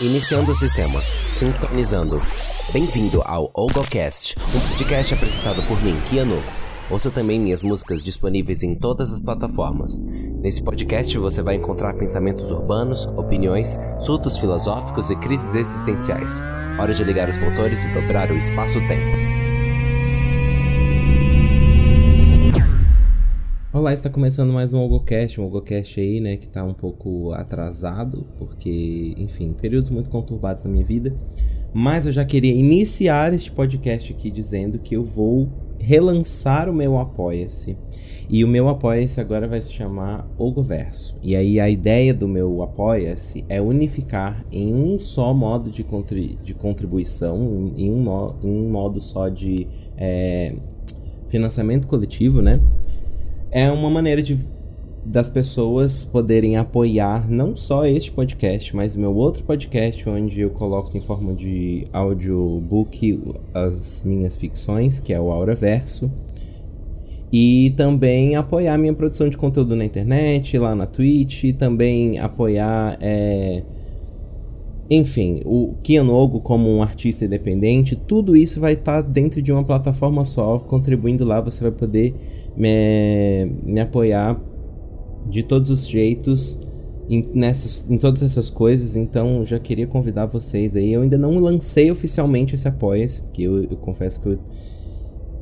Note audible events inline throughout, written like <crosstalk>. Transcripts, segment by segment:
Iniciando o sistema. Sintonizando. Bem-vindo ao OgoCast, um podcast apresentado por mim, Kiano. Ouça também minhas músicas disponíveis em todas as plataformas. Nesse podcast você vai encontrar pensamentos urbanos, opiniões, surtos filosóficos e crises existenciais. Hora de ligar os motores e dobrar o espaço-tempo. Olá, está começando mais um OgoCast, um OgoCast aí, né, que tá um pouco atrasado, porque, enfim, períodos muito conturbados na minha vida. Mas eu já queria iniciar este podcast aqui dizendo que eu vou relançar o meu Apoia-se. E o meu Apoia-se agora vai se chamar Ogoverso. E aí a ideia do meu Apoia-se é unificar em um só modo de, de contribuição, em um, em um modo só de é, financiamento coletivo, né? É uma maneira de das pessoas poderem apoiar não só este podcast, mas meu outro podcast onde eu coloco em forma de audiobook as minhas ficções, que é o Aura Verso. E também apoiar minha produção de conteúdo na internet, lá na Twitch, e também apoiar é, enfim, o Kianogo como um artista independente, tudo isso vai estar tá dentro de uma plataforma só, contribuindo lá, você vai poder me, me apoiar de todos os jeitos em, nessas, em todas essas coisas, então já queria convidar vocês aí. Eu ainda não lancei oficialmente esse apoia-se, porque eu, eu confesso que eu.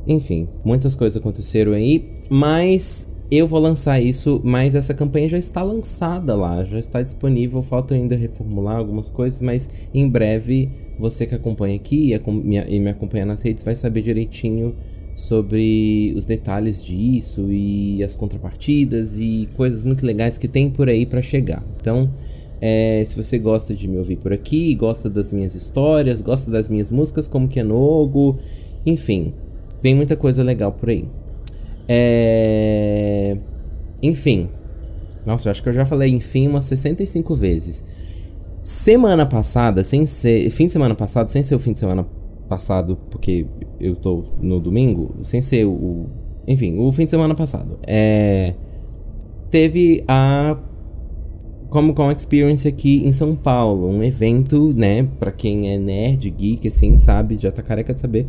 Enfim, muitas coisas aconteceram aí, mas eu vou lançar isso, mas essa campanha já está lançada lá, já está disponível. Falta ainda reformular algumas coisas, mas em breve você que acompanha aqui e me acompanha nas redes vai saber direitinho sobre os detalhes disso e as contrapartidas e coisas muito legais que tem por aí para chegar. Então, é, se você gosta de me ouvir por aqui, gosta das minhas histórias, gosta das minhas músicas, como que é enfim, tem muita coisa legal por aí. É... Enfim. Nossa, eu acho que eu já falei enfim umas 65 vezes. Semana passada, sem ser. Fim de semana passado, sem ser o fim de semana passado, porque eu tô no domingo, sem ser o. Enfim, o fim de semana passado. É. Teve a Comic Con Experience aqui em São Paulo, um evento, né, para quem é nerd, geek, assim, sabe, já tá careca de saber.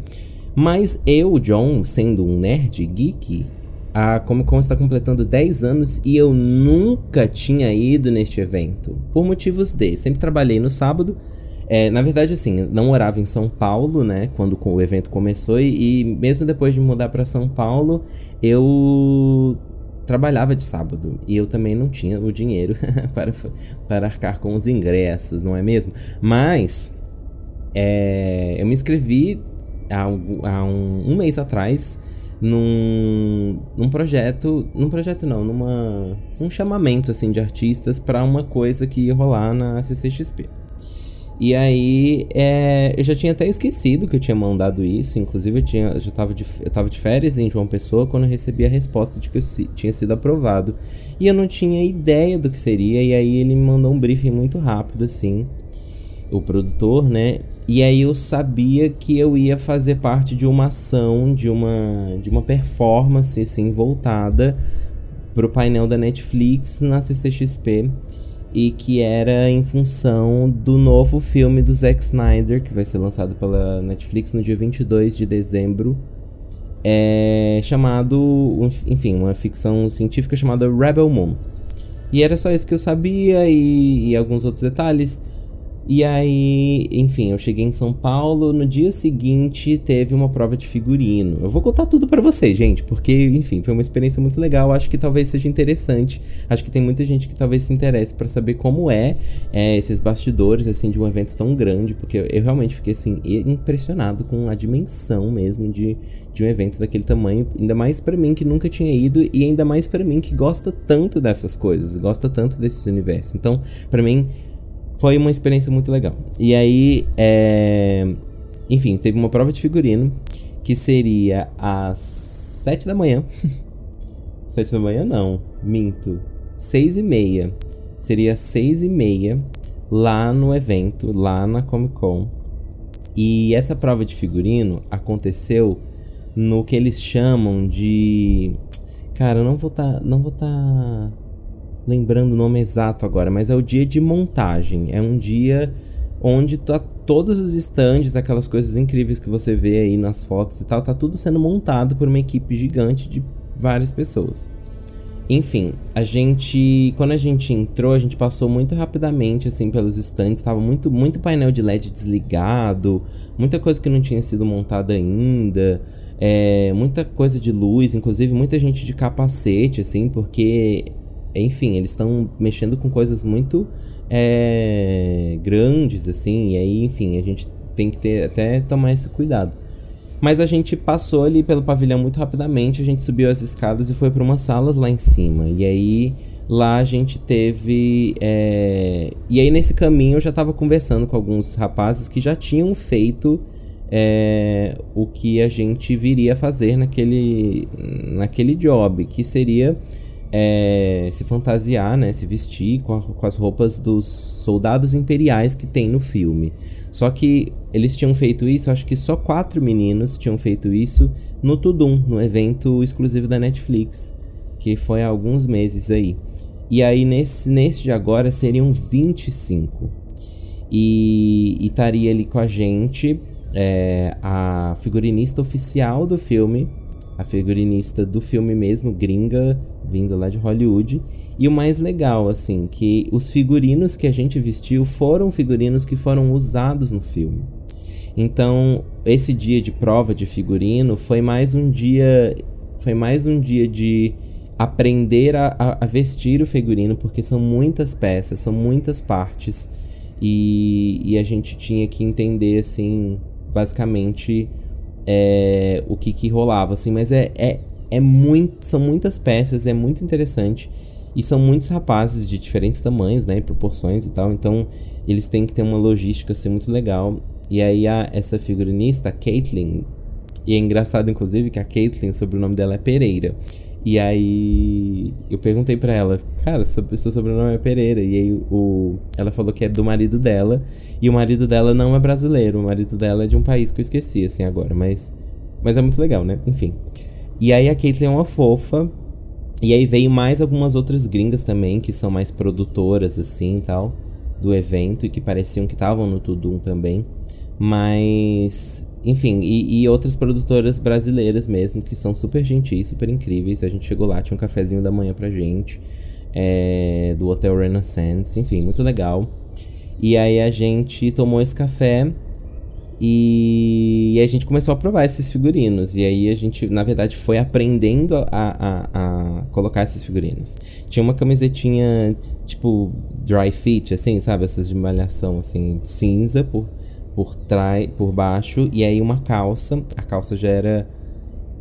Mas eu, John, sendo um nerd geek, a Comic Con está completando 10 anos e eu nunca tinha ido neste evento. Por motivos de, sempre trabalhei no sábado, é, na verdade, assim, não morava em São Paulo, né? Quando o evento começou, e, e mesmo depois de mudar para São Paulo, eu trabalhava de sábado e eu também não tinha o dinheiro <laughs> para, para arcar com os ingressos, não é mesmo? Mas é, eu me inscrevi há, há um, um, mês atrás num, num projeto, num projeto não, numa um chamamento assim de artistas para uma coisa que ia rolar na CCXP. E aí, é, eu já tinha até esquecido que eu tinha mandado isso. Inclusive, eu, tinha, eu já tava de, eu tava de férias em João Pessoa quando eu recebi a resposta de que eu tinha sido aprovado. E eu não tinha ideia do que seria. E aí, ele me mandou um briefing muito rápido, assim, o produtor, né? E aí, eu sabia que eu ia fazer parte de uma ação, de uma, de uma performance, assim, voltada pro painel da Netflix na CCXP e que era em função do novo filme do Zack Snyder, que vai ser lançado pela Netflix no dia 22 de dezembro, é chamado, enfim, uma ficção científica chamada Rebel Moon. E era só isso que eu sabia e, e alguns outros detalhes. E aí, enfim, eu cheguei em São Paulo. No dia seguinte teve uma prova de figurino. Eu vou contar tudo para vocês, gente, porque, enfim, foi uma experiência muito legal. Acho que talvez seja interessante. Acho que tem muita gente que talvez se interesse para saber como é, é, esses bastidores, assim, de um evento tão grande. Porque eu, realmente fiquei, assim, impressionado com a dimensão mesmo de, de um evento daquele tamanho. Ainda mais para mim que nunca tinha ido e ainda mais para mim que gosta tanto dessas coisas, gosta tanto desses universos. Então, para mim foi uma experiência muito legal. E aí, é... enfim, teve uma prova de figurino que seria às 7 da manhã. <laughs> 7 da manhã não, minto. 6 e meia. Seria 6 e meia lá no evento, lá na Comic Con. E essa prova de figurino aconteceu no que eles chamam de. Cara, eu não vou tá, não vou tá lembrando o nome exato agora, mas é o dia de montagem. É um dia onde tá todos os estandes, aquelas coisas incríveis que você vê aí nas fotos e tal, tá tudo sendo montado por uma equipe gigante de várias pessoas. Enfim, a gente. Quando a gente entrou, a gente passou muito rapidamente, assim, pelos estandes. Tava muito, muito painel de LED desligado, muita coisa que não tinha sido montada ainda. É, muita coisa de luz, inclusive muita gente de capacete, assim, porque, enfim, eles estão mexendo com coisas muito é, grandes, assim, e aí, enfim, a gente tem que ter até tomar esse cuidado. Mas a gente passou ali pelo pavilhão muito rapidamente, a gente subiu as escadas e foi para umas salas lá em cima. E aí lá a gente teve. É... E aí nesse caminho eu já estava conversando com alguns rapazes que já tinham feito é... o que a gente viria fazer naquele, naquele job, que seria é... se fantasiar, né? Se vestir com, a, com as roupas dos soldados imperiais que tem no filme. Só que eles tinham feito isso, acho que só quatro meninos tinham feito isso no Tudum, no evento exclusivo da Netflix, que foi há alguns meses aí. E aí nesse, nesse de agora seriam 25. E estaria ali com a gente é, a figurinista oficial do filme, a figurinista do filme mesmo, gringa, vindo lá de Hollywood. E o mais legal, assim, que os figurinos que a gente vestiu foram figurinos que foram usados no filme. Então, esse dia de prova de figurino foi mais um dia. Foi mais um dia de aprender a, a, vestir o figurino, porque são muitas peças, são muitas partes. E, e a gente tinha que entender, assim, basicamente é, o que, que rolava, assim, mas é, é, é muito, são muitas peças, é muito interessante. E são muitos rapazes de diferentes tamanhos, né, e proporções e tal, então eles têm que ter uma logística assim muito legal. E aí a, essa figurinista, a Caitlyn, e é engraçado inclusive que a Caitlyn, o sobrenome dela é Pereira. E aí eu perguntei para ela, cara, seu, seu sobrenome é Pereira. E aí o, ela falou que é do marido dela. E o marido dela não é brasileiro, o marido dela é de um país que eu esqueci, assim, agora. Mas, mas é muito legal, né? Enfim. E aí a Caitlyn é uma fofa. E aí veio mais algumas outras gringas também, que são mais produtoras, assim, tal, do evento. E que pareciam que estavam no Tudum também. Mas, enfim, e, e, outras produtoras brasileiras mesmo, que são super gentis, super incríveis. A gente chegou lá, tinha um cafezinho da manhã pra gente, é, do Hotel Renaissance, enfim, muito legal. E aí a gente tomou esse café e, e a gente começou a provar esses figurinos. E aí a gente, na verdade, foi aprendendo a, a, a colocar esses figurinos. Tinha uma camisetinha, tipo, dry fit, assim, sabe? Essas de malhação, assim, cinza por por trás, por baixo, e aí uma calça. A calça já era.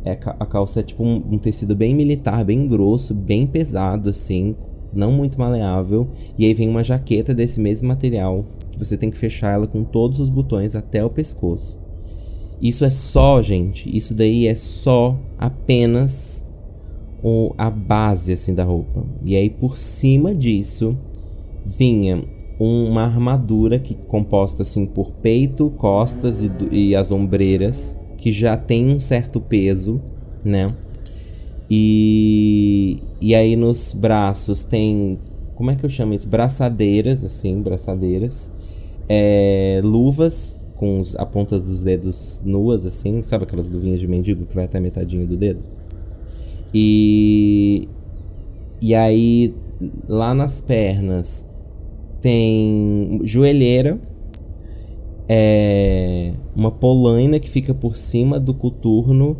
É, a calça é tipo um, um, tecido bem militar, bem grosso, bem pesado, assim, não muito maleável. E aí vem uma jaqueta desse mesmo material, você tem que fechar ela com todos os botões até o pescoço. Isso é só, gente, isso daí é só apenas o, a base, assim, da roupa. E aí por cima disso vinha uma armadura que composta assim por peito, costas e, e as ombreiras, que já tem um certo peso, né? E, e aí nos braços tem. Como é que eu chamo isso? Braçadeiras, assim, braçadeiras. É, luvas com os, a ponta dos dedos nuas, assim, sabe aquelas luvinhas de mendigo que vai até metadinho do dedo? E. E aí, lá nas pernas, tem joelheira, é, uma polaina que fica por cima do coturno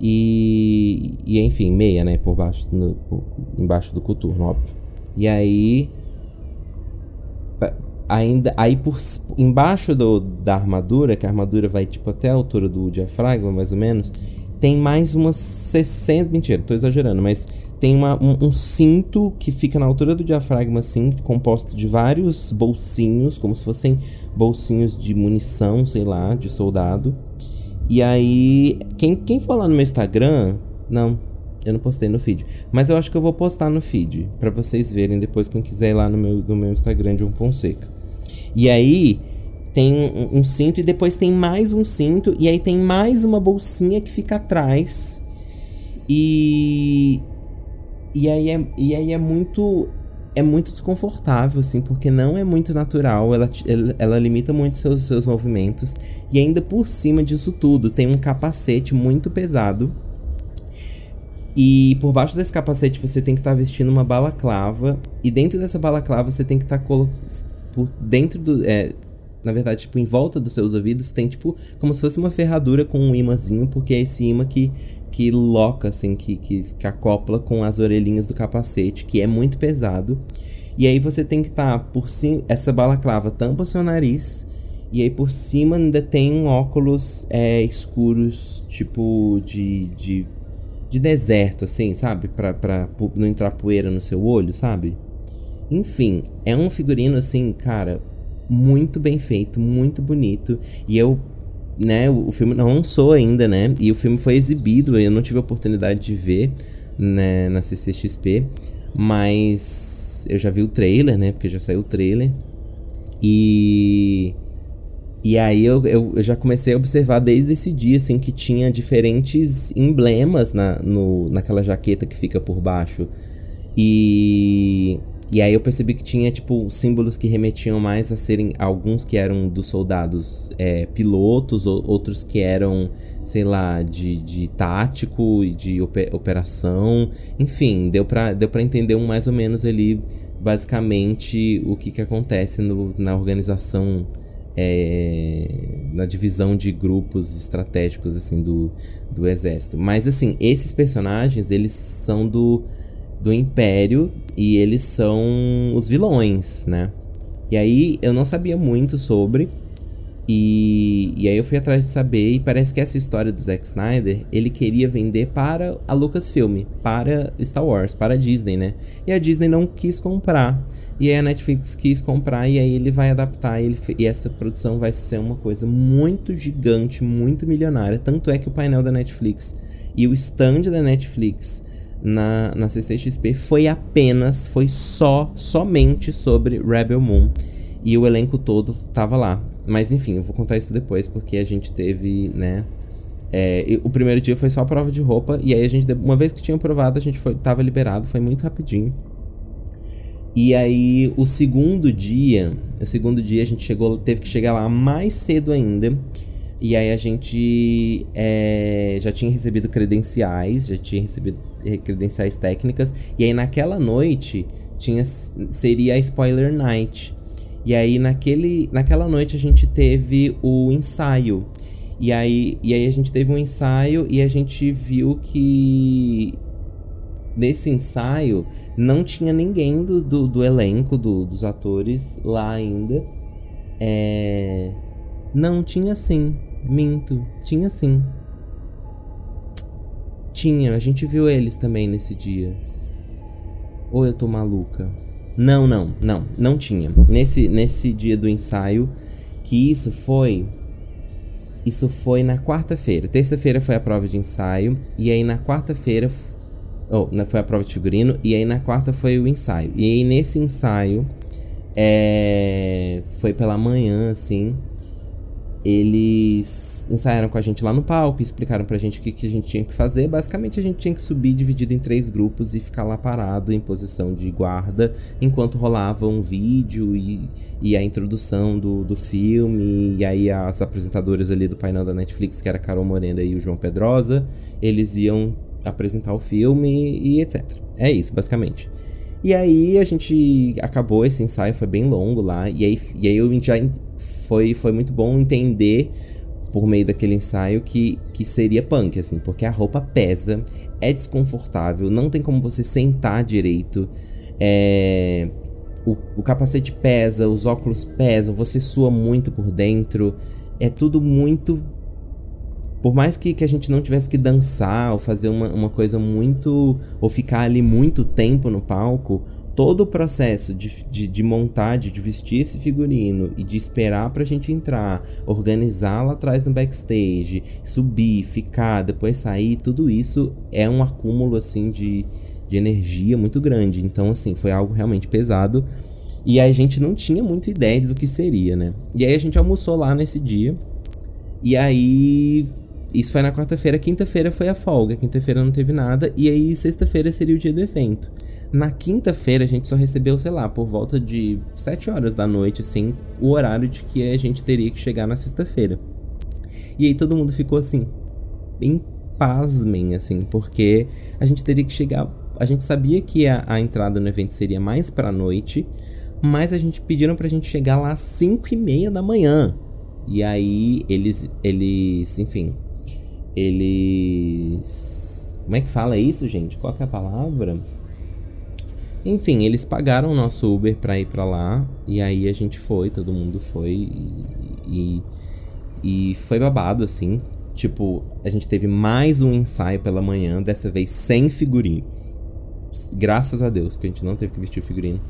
e, e enfim, meia, né, por baixo, no, por, embaixo do coturno, óbvio. E aí ainda aí por embaixo do, da armadura, que a armadura vai tipo até a altura do diafragma, mais ou menos, tem mais umas 60, mentira, tô exagerando, mas tem uma, um, um, cinto que fica na altura do diafragma, assim, composto de vários bolsinhos, como se fossem bolsinhos de munição, sei lá, de soldado. E aí, quem, quem for lá no meu Instagram, não, eu não postei no feed, mas eu acho que eu vou postar no feed, para vocês verem depois, quem quiser ir lá no meu, no meu Instagram de um Fonseca. E aí, tem um, um cinto e depois tem mais um cinto, e aí tem mais uma bolsinha que fica atrás. E, e aí é, e aí é muito. é muito desconfortável, assim, porque não é muito natural, ela, ela, limita muito seus, seus movimentos, e ainda por cima disso tudo, tem um capacete muito pesado. E por baixo desse capacete você tem que estar tá vestindo uma balaclava, e dentro dessa balaclava você tem que estar tá por dentro do. É, na verdade, tipo, em volta dos seus ouvidos tem, tipo, como se fosse uma ferradura com um imãzinho, porque é esse imã que que loca, assim, que, que, que acopla com as orelhinhas do capacete, que é muito pesado. E aí você tem que estar tá por cima. Essa balaclava tampa o seu nariz. E aí por cima ainda tem óculos é, escuros, tipo de, de, de deserto, assim, sabe? Pra, pra não entrar poeira no seu olho, sabe? Enfim, é um figurino, assim, cara, muito bem feito, muito bonito. E eu né, o, filme não lançou ainda, né? E o filme foi exibido, eu não tive a oportunidade de ver né, na CCXP, mas eu já vi o trailer, né? Porque já saiu o trailer. E. E aí eu, eu, eu, já comecei a observar desde esse dia, assim, que tinha diferentes emblemas na, no, naquela jaqueta que fica por baixo. E e aí eu percebi que tinha, tipo, símbolos que remetiam mais a serem alguns que eram dos soldados é, pilotos, ou, outros que eram, sei lá, de, de tático e de operação. Enfim, deu pra, deu pra entender um mais ou menos ali, basicamente, o que, que acontece no, na organização. É, na divisão de grupos estratégicos assim do, do exército. Mas assim, esses personagens, eles são do do Império e eles são os vilões, né? E aí eu não sabia muito sobre. E, e aí eu fui atrás de saber e parece que essa história do Zack Snyder, ele queria vender para a Lucasfilm, para Star Wars, para a Disney, né? E a Disney não quis comprar. E aí a Netflix quis comprar e aí ele vai adaptar ele, e essa produção vai ser uma coisa muito gigante, muito milionária. Tanto é que o painel da Netflix e o stand da Netflix na, na CCXP foi apenas, foi só, somente sobre Rebel Moon. E o elenco todo tava lá. Mas enfim, eu vou contar isso depois, porque a gente teve, né? É, o primeiro dia foi só prova de roupa, e aí a gente, uma vez que tinha provado, a gente foi, tava liberado, foi muito rapidinho. E aí, o segundo dia, o segundo dia a gente chegou, teve que chegar lá mais cedo ainda. E aí a gente é, já tinha recebido credenciais, já tinha recebido credenciais técnicas. E aí naquela noite tinha seria a spoiler night. E aí naquele, naquela noite a gente teve o ensaio. E aí, e aí a gente teve um ensaio e a gente viu que nesse ensaio não tinha ninguém do, do, do elenco, do, dos atores lá ainda. É... Não, tinha sim. Minto. Tinha sim. Tinha, a gente viu eles também nesse dia. Ou eu tô maluca? Não, não, não, não tinha. Nesse, nesse dia do ensaio, que isso foi. Isso foi na quarta-feira. Terça-feira foi a prova de ensaio. E aí na quarta-feira. Oh, foi a prova de figurino. E aí na quarta foi o ensaio. E aí nesse ensaio. É, foi pela manhã, assim eles ensaiaram com a gente lá no palco, explicaram pra gente o que, que a gente tinha que fazer. Basicamente, a gente tinha que subir dividido em três grupos e ficar lá parado em posição de guarda enquanto rolava um vídeo e, e a introdução do, do filme. E aí, as apresentadoras ali do painel da Netflix, que era a Carol Morena e o João Pedrosa, eles iam apresentar o filme e etc. É isso, basicamente. E aí a gente acabou esse ensaio, foi bem longo lá, e aí, e aí eu já foi, foi muito bom entender por meio daquele ensaio que, que seria punk, assim, porque a roupa pesa, é desconfortável, não tem como você sentar direito, é, o, o capacete pesa, os óculos pesam, você sua muito por dentro, é tudo muito. Por mais que, que a gente não tivesse que dançar ou fazer uma, uma coisa muito. ou ficar ali muito tempo no palco, todo o processo de, de, de montar, de, vestir esse figurino e de esperar pra gente entrar, organizar lá atrás no backstage, subir, ficar, depois sair, tudo isso é um acúmulo assim de, de energia muito grande. Então, assim, foi algo realmente pesado. E a gente não tinha muita ideia do que seria, né? E aí a gente almoçou lá nesse dia. E aí isso foi na quarta-feira, quinta-feira foi a folga, quinta-feira não teve nada, e aí sexta-feira seria o dia do evento. Na quinta-feira a gente só recebeu, sei lá, por volta de 7 horas da noite, assim, o horário de que a gente teria que chegar na sexta-feira. E aí todo mundo ficou assim, em pasmem, assim, porque a gente teria que chegar. A gente sabia que a, a entrada no evento seria mais pra noite, mas a gente pediram pra gente chegar lá às 5 e meia da manhã. E aí eles, eles, enfim, eles. Como é que fala isso, gente? Qual é a palavra? Enfim, eles pagaram o nosso Uber pra ir pra lá. E aí a gente foi, todo mundo foi. E, e, e foi babado, assim. Tipo, a gente teve mais um ensaio pela manhã, dessa vez sem figurino. Graças a Deus, porque a gente não teve que vestir o figurino.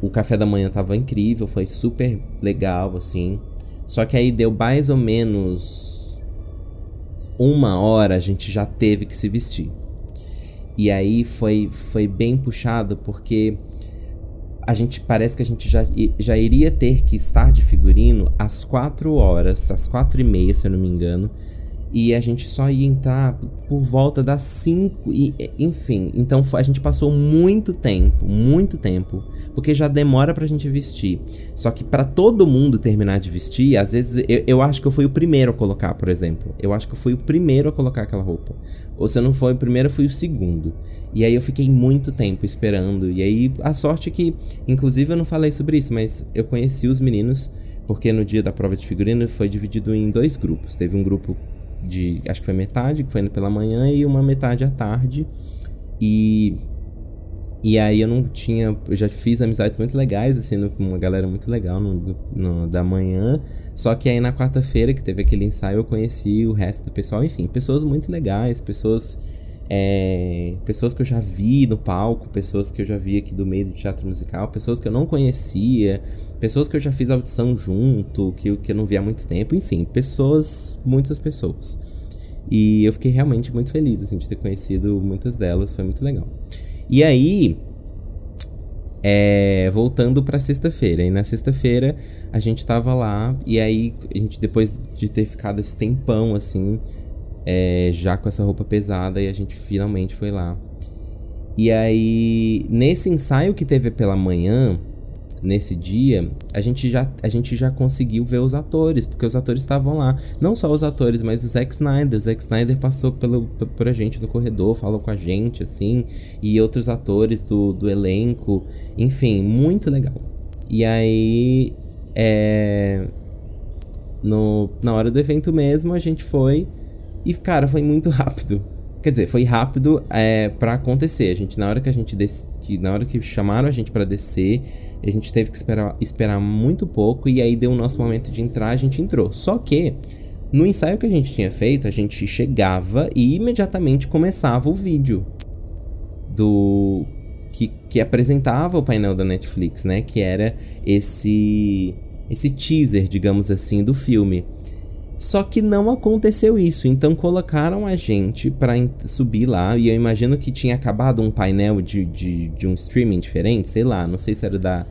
O café da manhã tava incrível, foi super legal, assim. Só que aí deu mais ou menos uma hora a gente já teve que se vestir. E aí foi, foi bem puxado porque a gente parece que a gente já, já iria ter que estar de figurino às 4 horas, às 4 e meia, se eu não me engano. E a gente só ia entrar por volta das 5 e enfim, então a gente passou muito tempo, muito tempo porque já demora pra gente vestir. Só que para todo mundo terminar de vestir, às vezes eu, eu, acho que eu fui o primeiro a colocar, por exemplo. Eu acho que eu fui o primeiro a colocar aquela roupa. Ou se eu não foi o primeiro, eu fui o segundo. E aí eu fiquei muito tempo esperando. E aí a sorte que, inclusive eu não falei sobre isso, mas eu conheci os meninos, porque no dia da prova de figurino foi dividido em dois grupos. Teve um grupo de, acho que foi metade, que foi pela manhã, e uma metade à tarde. E e aí eu não tinha. Eu já fiz amizades muito legais, assim, uma galera muito legal no, no, da manhã. Só que aí na quarta-feira, que teve aquele ensaio, eu conheci o resto do pessoal. Enfim, pessoas muito legais, pessoas. É, pessoas que eu já vi no palco, pessoas que eu já vi aqui do meio do teatro musical, pessoas que eu não conhecia, pessoas que eu já fiz audição junto, que, que eu não via há muito tempo, enfim, pessoas, muitas pessoas. E eu fiquei realmente muito feliz assim, de ter conhecido muitas delas, foi muito legal. E aí, é, voltando pra sexta-feira. E na sexta-feira a gente tava lá, e aí a gente, depois de ter ficado esse tempão assim, é, já com essa roupa pesada, e a gente finalmente foi lá. E aí, nesse ensaio que teve pela manhã, nesse dia, a gente já, a gente já conseguiu ver os atores, porque os atores estavam lá. Não só os atores, mas o Zack Snyder. O Zack Snyder passou pelo, por a gente no corredor, falou com a gente, assim, e outros atores do, do elenco. Enfim, muito legal. E aí, é. No, na hora do evento mesmo, a gente foi. E, cara, foi muito rápido. Quer dizer, foi rápido é, para acontecer. A gente, na hora que a gente des... que na hora que chamaram a gente para descer, a gente teve que esperar, esperar muito pouco e aí deu o nosso momento de entrar, a gente entrou. Só que no ensaio que a gente tinha feito, a gente chegava e imediatamente começava o vídeo do que, que apresentava o painel da Netflix, né? Que era esse esse teaser, digamos assim, do filme. Só que não aconteceu isso, então colocaram a gente para subir lá, e eu imagino que tinha acabado um painel de, de, de um streaming diferente, sei lá, não sei se era da.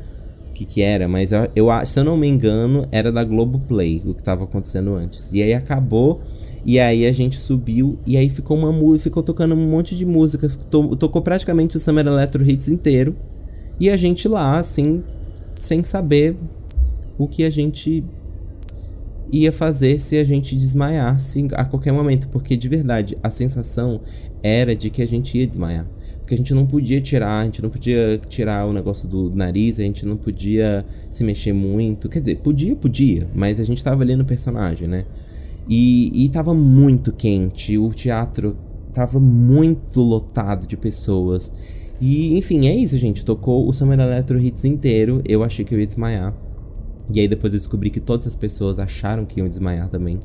O que, que era, mas eu, eu, se eu não me engano, era da Globoplay, o que tava acontecendo antes. E aí acabou, e aí a gente subiu, e aí ficou uma música, ficou tocando um monte de músicas, to, tocou praticamente o Summer Electro Hits inteiro, e a gente lá, assim, sem saber o que a gente ia fazer se a gente desmaiasse a qualquer momento, porque de verdade a sensação era de que a gente ia desmaiar. Porque a gente não podia tirar, a gente não podia tirar o negócio do nariz, a gente não podia se mexer muito. Quer dizer, podia, podia, mas a gente tava ali no personagem, né? E, e tava muito quente, o teatro tava muito lotado de pessoas. E enfim, é isso, gente. Tocou o Summer Electro Hits inteiro. Eu achei que eu ia desmaiar. E aí depois eu descobri que todas as pessoas acharam que iam desmaiar também.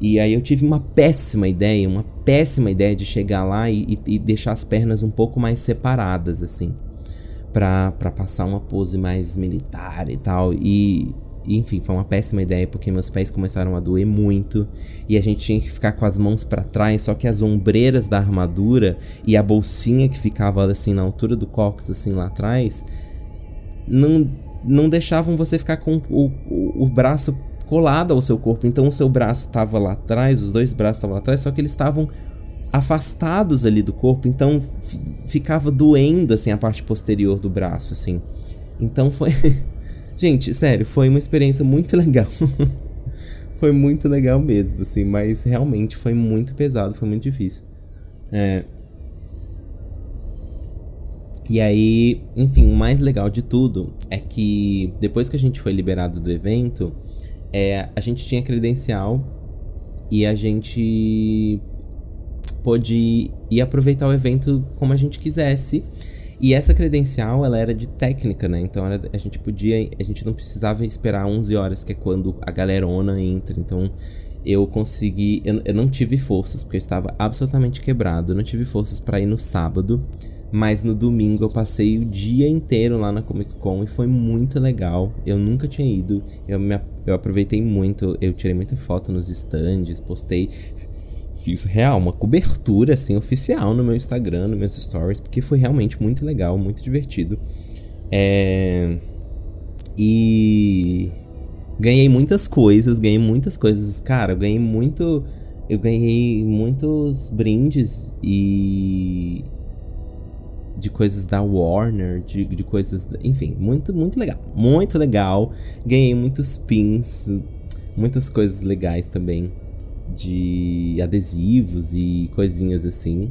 E aí eu tive uma péssima ideia, uma péssima ideia de chegar lá e, e, e deixar as pernas um pouco mais separadas, assim. Pra, pra passar uma pose mais militar e tal. E, enfim, foi uma péssima ideia porque meus pés começaram a doer muito e a gente tinha que ficar com as mãos para trás, só que as ombreiras da armadura e a bolsinha que ficava assim na altura do cóccix assim lá atrás não não deixavam você ficar com o, o, o braço colado ao seu corpo. Então o seu braço estava lá atrás, os dois braços estavam lá atrás, só que eles estavam afastados ali do corpo, então ficava doendo assim a parte posterior do braço, assim. Então foi <laughs> Gente, sério, foi uma experiência muito legal. <laughs> foi muito legal mesmo, assim, mas realmente foi muito pesado, foi muito difícil. É. E aí, enfim, o mais legal de tudo é que depois que a gente foi liberado do evento, é, a gente tinha credencial e a gente pôde ir aproveitar o evento como a gente quisesse. E essa credencial, ela era de técnica, né? Então era, a gente podia, a gente não precisava esperar 11 horas, que é quando a galerona entra. Então eu consegui, eu, eu não tive forças, porque eu estava absolutamente quebrado. Eu não tive forças para ir no sábado, mas no domingo eu passei o dia inteiro lá na Comic Con e foi muito legal. Eu nunca tinha ido, eu, me, eu aproveitei muito, eu tirei muita foto nos stands, postei fiz real uma cobertura assim oficial no meu Instagram, nos meus stories, porque foi realmente muito legal, muito divertido. É... E ganhei muitas coisas, ganhei muitas coisas, cara, eu ganhei muito eu ganhei muitos brindes e de coisas da Warner, de, de coisas, enfim, muito muito legal, muito legal. Ganhei muitos pins, muitas coisas legais também de adesivos e coisinhas assim.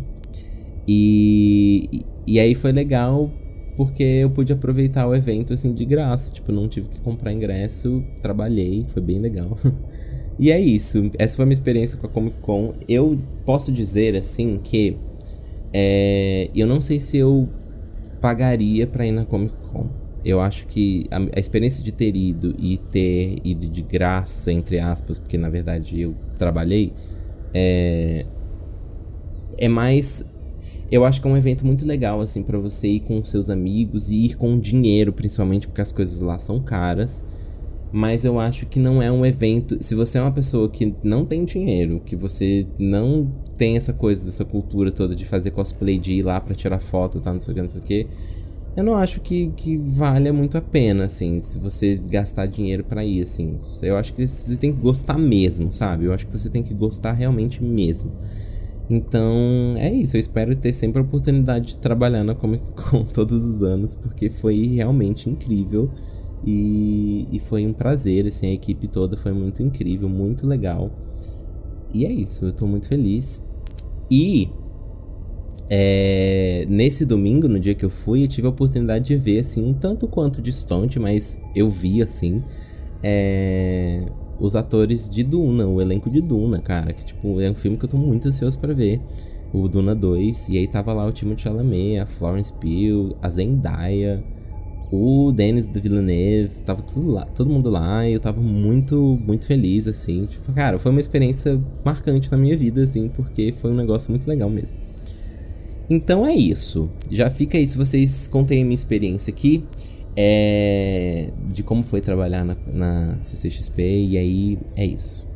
E, e aí foi legal porque eu pude aproveitar o evento assim de graça, tipo, não tive que comprar ingresso, trabalhei, foi bem legal. <laughs> e é isso, essa foi a minha experiência com a Comic Con. Eu posso dizer assim que é, eu não sei se eu pagaria para ir na Comic Con. Eu acho que a, a, experiência de ter ido e ter ido de graça, entre aspas, porque na verdade eu trabalhei, é, é mais. Eu acho que é um evento muito legal, assim, para você ir com seus amigos e ir com dinheiro, principalmente porque as coisas lá são caras. Mas eu acho que não é um evento. Se você é uma pessoa que não tem dinheiro, que você não tem essa coisa, essa cultura toda de fazer cosplay, de ir lá pra tirar foto, tá, não sei o que, não sei o que eu não acho que, que valha muito a pena, assim, se você gastar dinheiro para ir, assim. Eu acho que você tem que gostar mesmo, sabe? Eu acho que você tem que gostar realmente mesmo. Então, é isso. Eu espero ter sempre a oportunidade de trabalhar na Comic Con <laughs> todos os anos, porque foi realmente incrível. E, e foi um prazer, assim, a equipe toda foi muito incrível, muito legal. E é isso, eu tô muito feliz. E é, nesse domingo, no dia que eu fui, eu tive a oportunidade de ver, assim, um tanto quanto distante, mas eu vi, assim, é, os atores de Duna, o elenco de Duna, cara. Que, tipo, é um filme que eu tô muito ansioso para ver. O Duna 2. E aí tava lá o Timothée Chalamet, a Florence Pugh, a Zendaya, o Denis Villeneuve. Tava tudo lá, todo mundo lá. E eu tava muito, muito feliz, assim. Tipo, cara, foi uma experiência marcante na minha vida, assim, porque foi um negócio muito legal mesmo. Então é isso. Já fica aí se vocês contem a minha experiência aqui. É, de como foi trabalhar na, na CCXP. E aí é isso.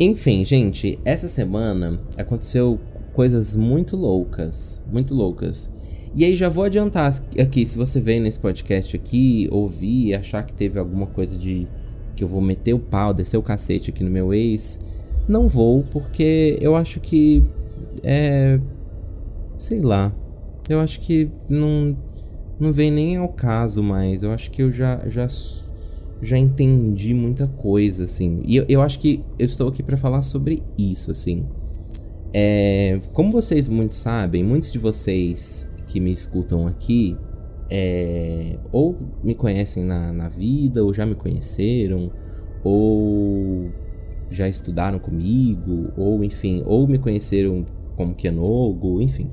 Enfim, gente, essa semana aconteceu coisas muito loucas. Muito loucas. E aí já vou adiantar aqui, se você vem nesse podcast aqui, ouvir e achar que teve alguma coisa de que eu vou meter o pau, descer o cacete aqui no meu ex, não vou, porque eu acho que é Sei lá. Eu acho que não, não vem nem ao caso mais. Eu acho que eu já, já, já entendi muita coisa, assim. E eu, eu acho que eu estou aqui para falar sobre isso, assim. É, como vocês muito sabem, muitos de vocês que me escutam aqui é, ou me conhecem na, na vida, ou já me conheceram, ou já estudaram comigo, ou enfim, ou me conheceram como Kenogo, enfim.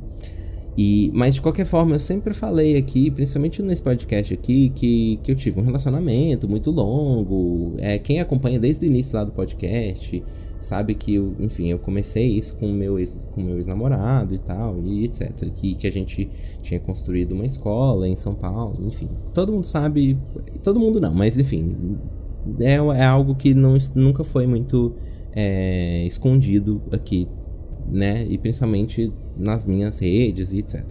E, mas de qualquer forma, eu sempre falei aqui, principalmente nesse podcast aqui, que, que eu tive um relacionamento muito longo. É, quem acompanha desde o início lá do podcast sabe que, eu, enfim, eu comecei isso com meu ex, com meu ex-namorado e tal, e etc. Que, que a gente tinha construído uma escola em São Paulo, enfim. Todo mundo sabe. Todo mundo não, mas enfim. É, é algo que não, nunca foi muito é, escondido aqui né? E principalmente nas minhas redes e etc.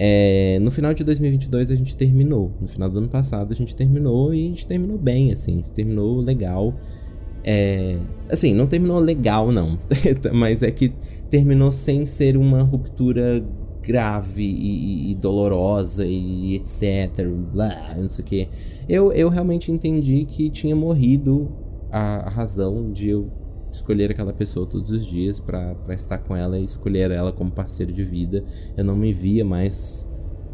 É, no final de 2022 a gente terminou. No final do ano passado a gente terminou e a gente terminou bem, assim. Terminou legal. É, assim, não terminou legal, não. <laughs> Mas é que terminou sem ser uma ruptura grave e, e dolorosa e etc. Blá, não sei o que. Eu, eu realmente entendi que tinha morrido a, a razão de eu escolher aquela pessoa todos os dias para estar com ela e escolher ela como parceiro de vida. Eu não me via mais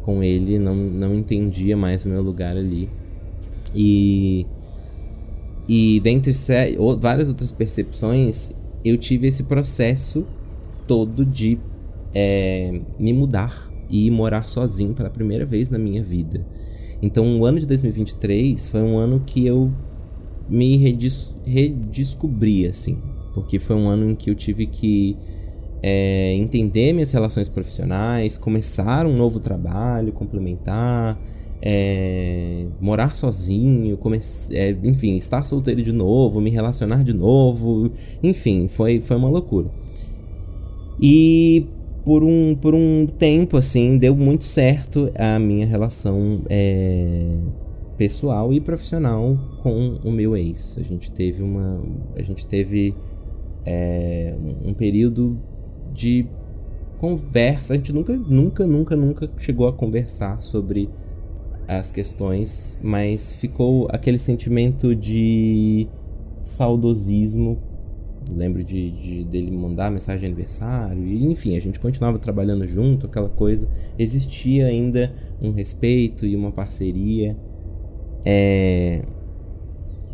com ele, não, não entendia mais o meu lugar ali. E. E dentre várias outras percepções, eu tive esse processo todo de é, me mudar e morar sozinho pela primeira vez na minha vida. Então, o ano de 2023 foi um ano que eu me redis redescobri, assim. Porque foi um ano em que eu tive que é, entender minhas relações profissionais, começar um novo trabalho, complementar, é, morar sozinho, é, enfim, estar solteiro de novo, me relacionar de novo, enfim, foi, foi uma loucura. E por um, por um tempo, assim, deu muito certo a minha relação é, pessoal e profissional com o meu ex. A gente teve uma. A gente teve é, um período de conversa. A gente nunca, nunca, nunca, nunca chegou a conversar sobre as questões, mas ficou aquele sentimento de saudosismo. Lembro de, de dele mandar mensagem de aniversário, e enfim, a gente continuava trabalhando junto, aquela coisa. Existia ainda um respeito e uma parceria. É,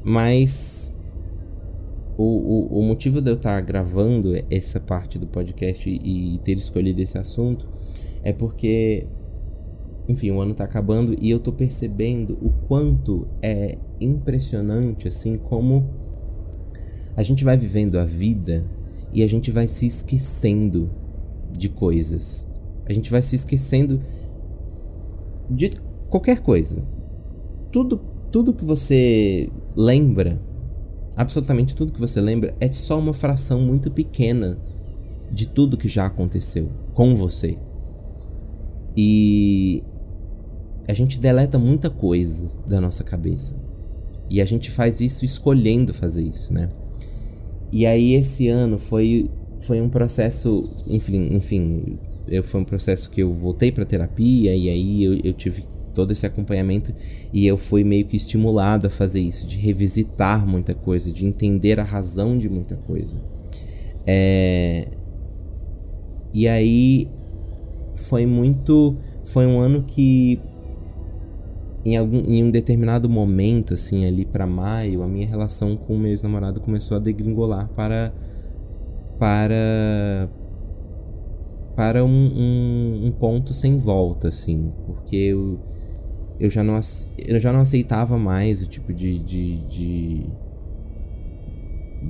mas o, o, o, motivo de eu estar gravando essa parte do podcast e, e ter escolhido esse assunto é porque, enfim, o ano está acabando e eu estou percebendo o quanto é impressionante, assim, como a gente vai vivendo a vida e a gente vai se esquecendo de coisas. A gente vai se esquecendo de qualquer coisa tudo, tudo que você lembra, absolutamente tudo que você lembra, é só uma fração muito pequena de tudo que já aconteceu com você. E a gente deleta muita coisa da nossa cabeça. E a gente faz isso escolhendo fazer isso, né? E aí esse ano foi foi um processo, enfim, enfim, eu foi um processo que eu voltei para terapia e aí eu, eu tive todo esse acompanhamento e eu fui meio que estimulado a fazer isso, de revisitar muita coisa, de entender a razão de muita coisa. É... E aí foi muito. Foi um ano que em, algum, em um determinado momento, assim, ali para maio, a minha relação com o meu ex-namorado começou a degringolar para. para. para um, um, um ponto sem volta, assim, porque eu eu já não, eu já não aceitava mais o tipo de, de, de,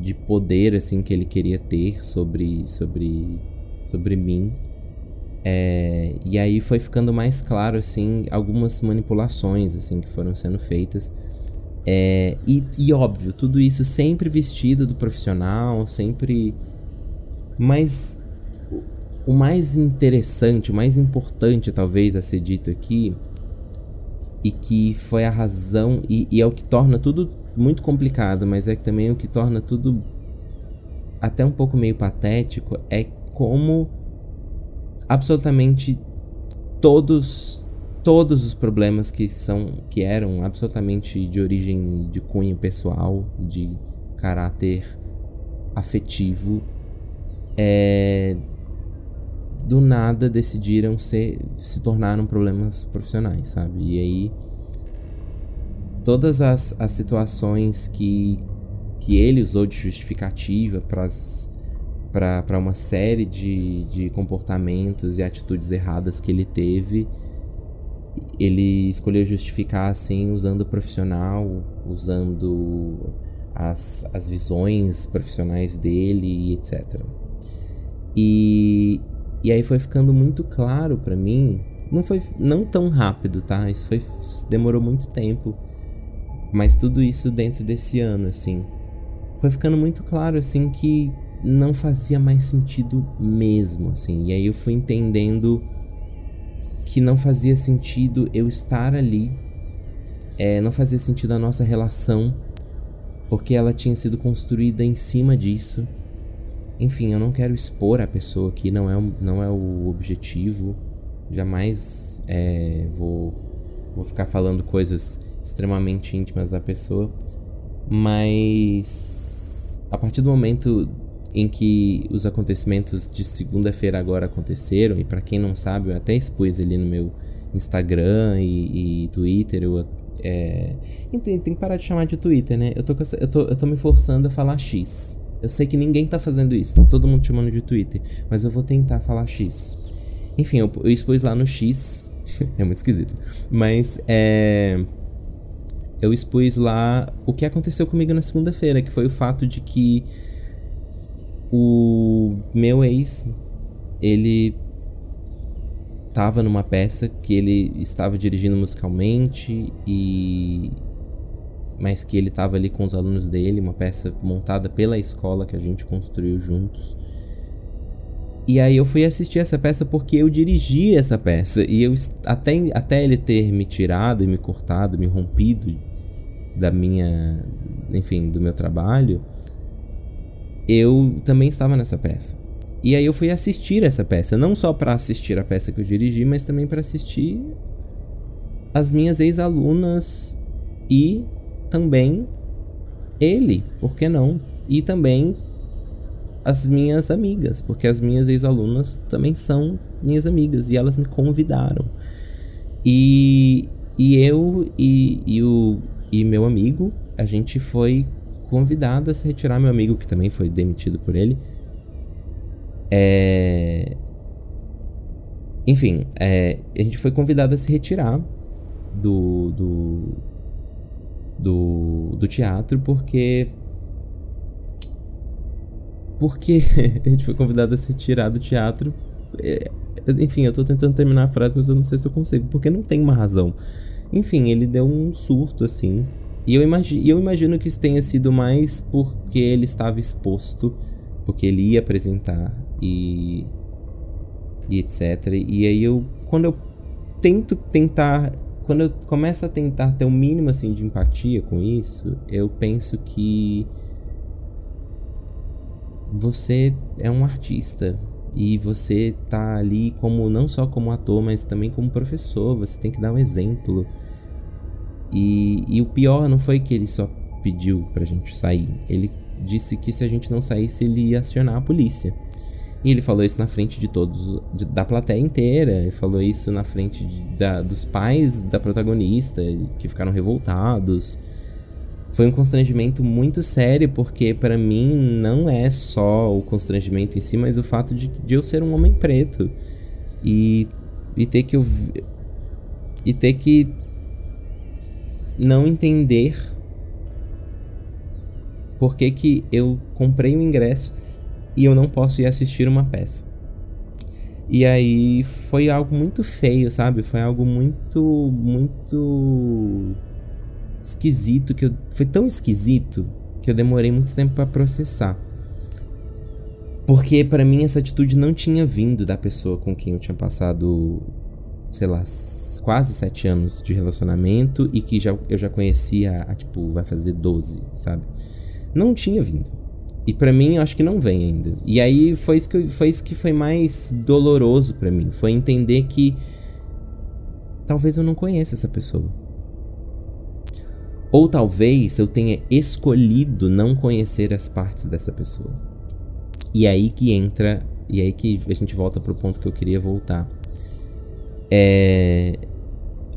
de poder assim que ele queria ter sobre, sobre, sobre mim. É, e aí foi ficando mais claro assim algumas manipulações assim que foram sendo feitas. É, e, e óbvio, tudo isso sempre vestido do profissional, sempre. Mas o mais interessante, o mais importante talvez a ser dito aqui e que foi a razão e, e, é o que torna tudo muito complicado, mas é também o que torna tudo até um pouco meio patético é como absolutamente todos todos os problemas que são que eram absolutamente de origem de cunho pessoal, de caráter afetivo, é, do nada decidiram ser, se tornaram problemas profissionais, sabe? E aí todas as, as situações que, que ele usou de justificativa para uma série de, de comportamentos e atitudes erradas que ele teve, ele escolheu justificar assim usando o profissional, usando as, as visões profissionais dele e etc. E, e aí foi ficando muito claro para mim, não foi não tão rápido, tá? Isso foi demorou muito tempo. Mas tudo isso dentro desse ano, assim. Foi ficando muito claro assim que não fazia mais sentido mesmo, assim. E aí eu fui entendendo que não fazia sentido eu estar ali, é, não fazia sentido a nossa relação, porque ela tinha sido construída em cima disso. Enfim, eu não quero expor a pessoa aqui, não é, não é o objetivo. Jamais é, vou, vou ficar falando coisas extremamente íntimas da pessoa. Mas a partir do momento em que os acontecimentos de segunda-feira agora aconteceram, e para quem não sabe, eu até expus ali no meu Instagram e, e Twitter, eu é... Tem, que parar de chamar de Twitter, né? Eu tô, eu, tô, eu tô me forçando a falar X. Eu sei que ninguém tá fazendo isso, tá todo mundo chamando de Twitter, mas eu vou tentar falar X. Enfim, eu, eu expus lá no X, <laughs> é muito esquisito, mas é. Eu expus lá o que aconteceu comigo na segunda-feira, que foi o fato de que o meu ex, ele tava numa peça que ele estava dirigindo musicalmente e mas que ele estava ali com os alunos dele, uma peça montada pela escola que a gente construiu juntos. E aí eu fui assistir essa peça porque eu dirigi essa peça e eu até até ele ter me tirado e me cortado, me rompido da minha, enfim, do meu trabalho, eu também estava nessa peça. E aí eu fui assistir essa peça, não só para assistir a peça que eu dirigi, mas também para assistir as minhas ex-alunas e também ele, por que não? E também as minhas amigas, porque as minhas ex-alunas também são minhas amigas e elas me convidaram. E, e eu e, e, o, e meu amigo, a gente foi convidado a se retirar. Meu amigo, que também foi demitido por ele, é... Enfim, é... a gente foi convidado a se retirar do, do, do, do teatro porque. Porque <laughs> a gente foi convidado a se retirar do teatro. É... Enfim, eu tô tentando terminar a frase, mas eu não sei se eu consigo, porque não tem uma razão. Enfim, ele deu um surto assim. E eu imagino, eu imagino que isso tenha sido mais porque ele estava exposto, porque ele ia apresentar e, e etc. E aí eu, quando eu tento tentar, quando eu começo a tentar ter o um mínimo assim de empatia com isso, eu penso que você é um artista e você tá ali como não só como ator, mas também como professor, você tem que dar um exemplo. E, e o pior não foi que ele só pediu pra gente sair, ele disse que se a gente não saísse ele ia acionar a polícia. E ele falou isso na frente de todos, de, da plateia inteira. Ele falou isso na frente de, da, dos pais da protagonista, que ficaram revoltados. Foi um constrangimento muito sério, porque para mim não é só o constrangimento em si, mas o fato de, de eu ser um homem preto. E, e ter que. E ter que. Não entender por que, que eu comprei o ingresso e eu não posso ir assistir uma peça. E aí foi algo muito feio, sabe? Foi algo muito, muito esquisito que eu, foi tão esquisito que eu demorei muito tempo para processar. Porque para mim essa atitude não tinha vindo da pessoa com quem eu tinha passado, sei lá, quase sete anos de relacionamento e que já, eu já conhecia há, tipo, vai fazer 12, sabe? Não tinha vindo. E para mim, eu acho que não vem ainda. E aí foi isso que, foi, isso que foi mais doloroso para mim. Foi entender que talvez eu não conheça essa pessoa. Ou talvez eu tenha escolhido não conhecer as partes dessa pessoa. E aí que entra. E aí que a gente volta pro ponto que eu queria voltar. É.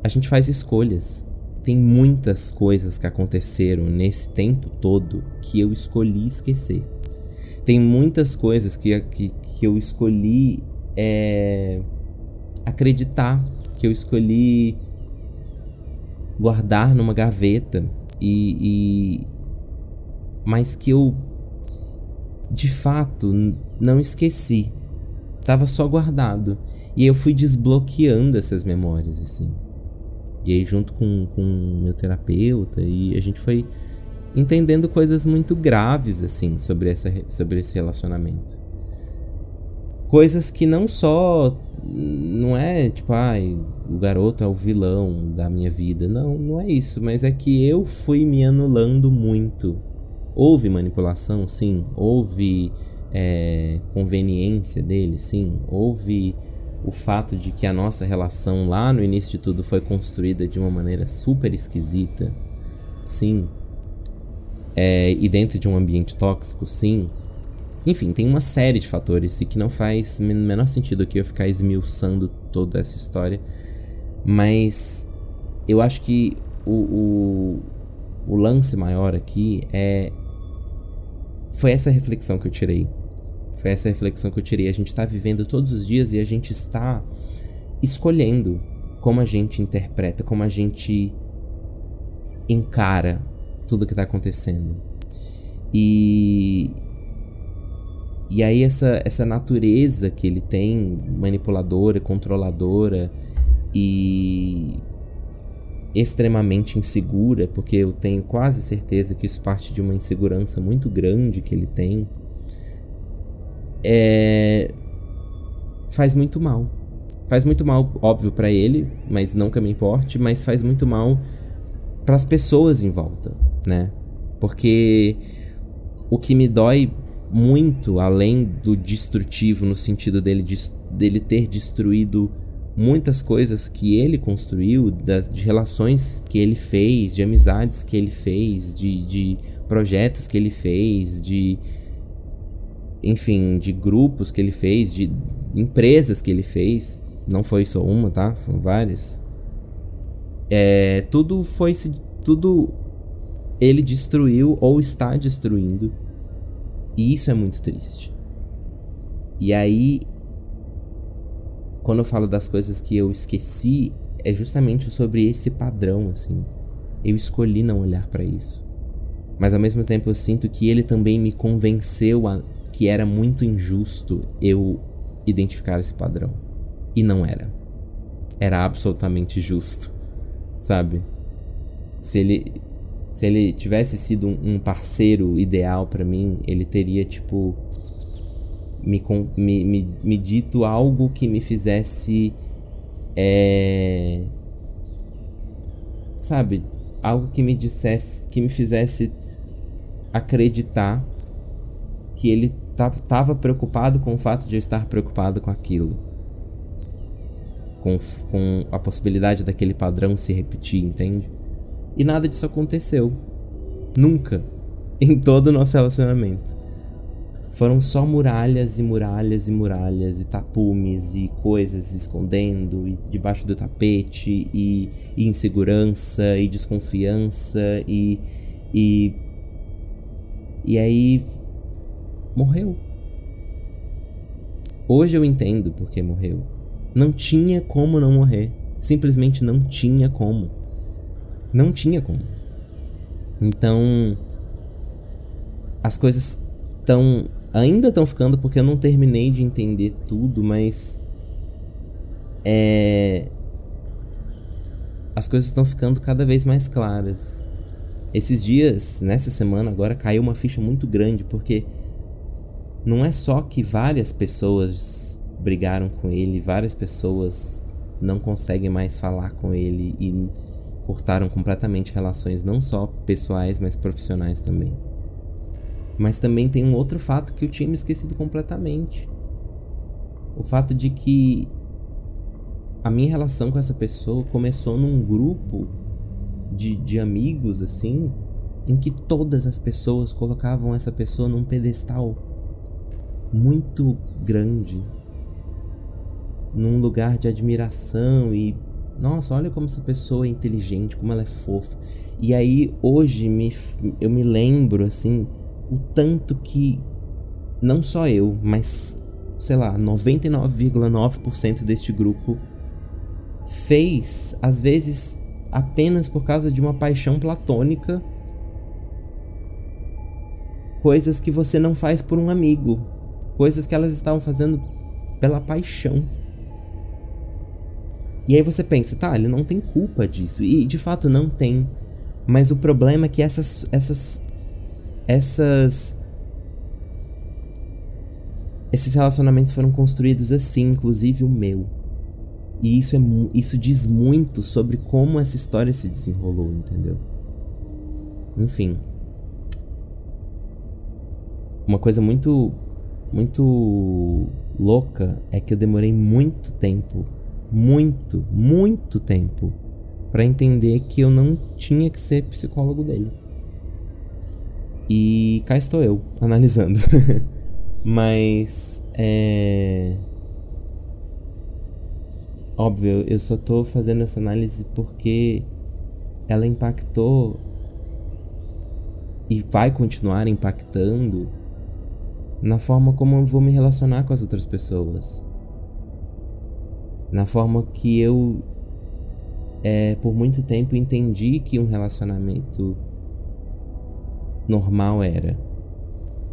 A gente faz escolhas tem muitas coisas que aconteceram nesse tempo todo que eu escolhi esquecer. Tem muitas coisas que, que, que eu escolhi é, acreditar, que eu escolhi guardar numa gaveta e, e mas que eu de fato não esqueci. Tava só guardado. E eu fui desbloqueando essas memórias assim. E aí, junto com, com meu terapeuta, e a gente foi entendendo coisas muito graves, assim, sobre, essa, sobre esse relacionamento. coisas que não só não é tipo, ai, o garoto é o vilão da minha vida. Não, não é isso, mas é que eu fui me anulando muito. Houve manipulação, sim. Houve é, conveniência dele, sim. Houve o fato de que a nossa relação lá no início de tudo foi construída de uma maneira super esquisita, sim. É, e dentro de um ambiente tóxico, sim. Enfim, tem uma série de fatores e que não faz o menor sentido aqui eu ficar esmiuçando toda essa história. Mas eu acho que o, o, o lance maior aqui é. Foi essa reflexão que eu tirei foi essa reflexão que eu tirei. A gente está vivendo todos os dias e a gente está escolhendo como a gente interpreta, como a gente encara tudo que está acontecendo. E e aí essa essa natureza que ele tem, manipuladora, controladora e extremamente insegura, porque eu tenho quase certeza que isso parte de uma insegurança muito grande que ele tem é, faz muito mal. Faz muito mal, óbvio, para ele, mas não que me importe, mas faz muito mal para as pessoas em volta, né? Porque o que me dói muito, além do destrutivo no sentido dele, dele ter destruído muitas coisas que ele construiu, das, de relações que ele fez, de amizades que ele fez, de, de projetos que ele fez, de enfim, de grupos que ele fez, de empresas que ele fez. Não foi só uma, tá? Foram várias. É, tudo foi se. Tudo ele destruiu ou está destruindo. E isso é muito triste. E aí. Quando eu falo das coisas que eu esqueci, é justamente sobre esse padrão, assim. Eu escolhi não olhar para isso. Mas ao mesmo tempo eu sinto que ele também me convenceu a que era muito injusto eu identificar esse padrão. E não era. Era absolutamente justo, sabe? Se ele se ele tivesse sido um, parceiro ideal para mim, ele teria tipo me, me, me, me, dito algo que me fizesse é, sabe, algo que me dissesse, que me fizesse acreditar que ele estava preocupado com o fato de eu estar preocupado com aquilo. Com, com a possibilidade daquele padrão se repetir, entende? E nada disso aconteceu. Nunca. <laughs> Em todo o nosso relacionamento. Foram só muralhas e muralhas e muralhas e tapumes e coisas escondendo e debaixo do tapete e, e insegurança e desconfiança e, e e aí morreu. Hoje eu entendo porque morreu. Não tinha como não morrer. Simplesmente não tinha como. Não tinha como. Então. As coisas estão. Ainda estão ficando porque eu não terminei de entender tudo, mas. É. As coisas estão ficando cada vez mais claras. Esses dias, nessa semana agora, caiu uma ficha muito grande porque não é só que várias pessoas brigaram com ele, várias pessoas não conseguem mais falar com ele e cortaram completamente relações não só pessoais, mas profissionais também. Mas também tem um outro fato que eu tinha me esquecido completamente. O fato de que a minha relação com essa pessoa começou num grupo de, de amigos, assim, em que todas as pessoas colocavam essa pessoa num pedestal muito grande, num lugar de admiração e nossa, olha como essa pessoa é inteligente, como ela é fofa. E aí hoje me, eu me lembro assim o tanto que não só eu, mas sei lá, 99,9% deste grupo fez, às vezes apenas por causa de uma paixão platônica, coisas que você não faz por um amigo, coisas que elas estavam fazendo pela paixão. E aí você pensa, tá, ele não tem culpa disso. E de fato não tem. Mas o problema é que essas essas essas esses relacionamentos foram construídos assim, inclusive o meu. E isso, é, isso diz muito sobre como essa história se desenrolou, entendeu? Enfim. Uma coisa muito. Muito louca é que eu demorei muito tempo. Muito, muito tempo. para entender que eu não tinha que ser psicólogo dele. E cá estou eu, <laughs> analisando. Mas é. Óbvio, eu só tô fazendo essa análise porque ela impactou e vai continuar impactando na forma como eu vou me relacionar com as outras pessoas. Na forma que eu, é, por muito tempo, entendi que um relacionamento normal era.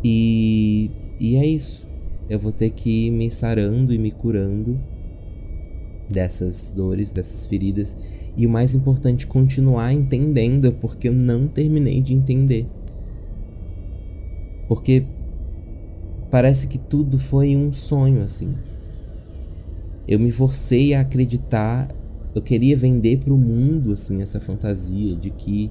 E e é isso. Eu vou ter que ir me sarando e me curando dessas dores, dessas feridas. E o mais importante, continuar entendendo, porque eu não terminei de entender. Porque parece que tudo foi um sonho assim. Eu me forcei a acreditar, eu queria vender para o mundo assim essa fantasia de que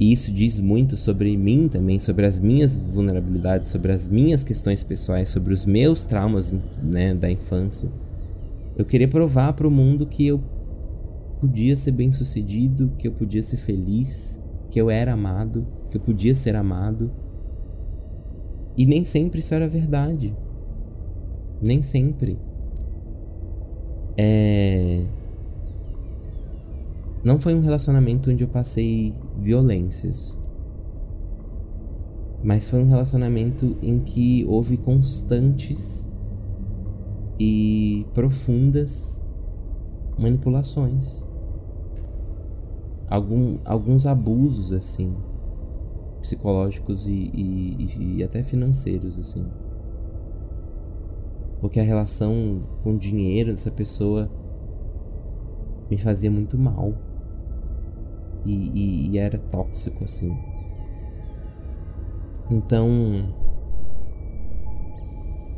e isso diz muito sobre mim também, sobre as minhas vulnerabilidades, sobre as minhas questões pessoais, sobre os meus traumas né, da infância. Eu queria provar para o mundo que eu podia ser bem sucedido, que eu podia ser feliz, que eu era amado, que eu podia ser amado. E nem sempre isso era verdade. Nem sempre. É. Não foi um relacionamento onde eu passei violências. Mas foi um relacionamento em que houve constantes e profundas manipulações. Algum, alguns abusos, assim, psicológicos e, e, e até financeiros, assim. Porque a relação com o dinheiro dessa pessoa me fazia muito mal e, e, era tóxico assim. Então,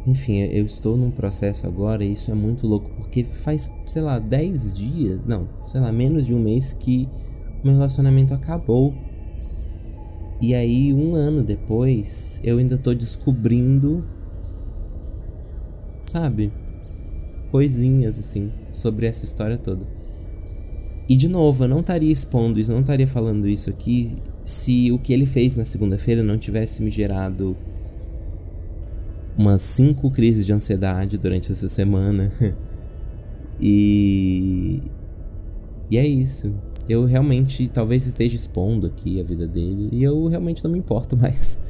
enfim, eu estou num processo agora e isso é muito louco porque faz, sei lá, 10 dias, não, sei lá, menos de um mês que meu relacionamento acabou. E aí, um ano depois, eu ainda tô descobrindo, sabe, coisinhas assim sobre essa história toda. E de novo, eu não estaria expondo isso, não estaria falando isso aqui se o que ele fez na segunda-feira não tivesse me gerado umas cinco crises de ansiedade durante essa semana. <laughs> e. E é isso. Eu realmente talvez esteja expondo aqui a vida dele e eu realmente não me importo <laughs> mais.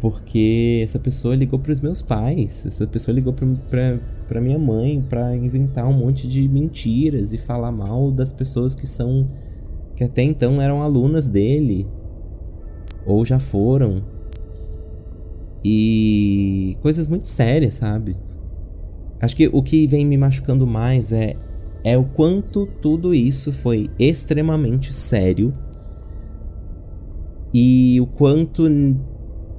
Porque essa pessoa ligou para os meus pais, essa pessoa ligou para minha mãe para inventar um monte de mentiras e falar mal das pessoas que são que até então eram alunas dele ou já foram. E coisas muito sérias, sabe? Acho que o que vem me machucando mais é é o quanto tudo isso foi extremamente sério e o quanto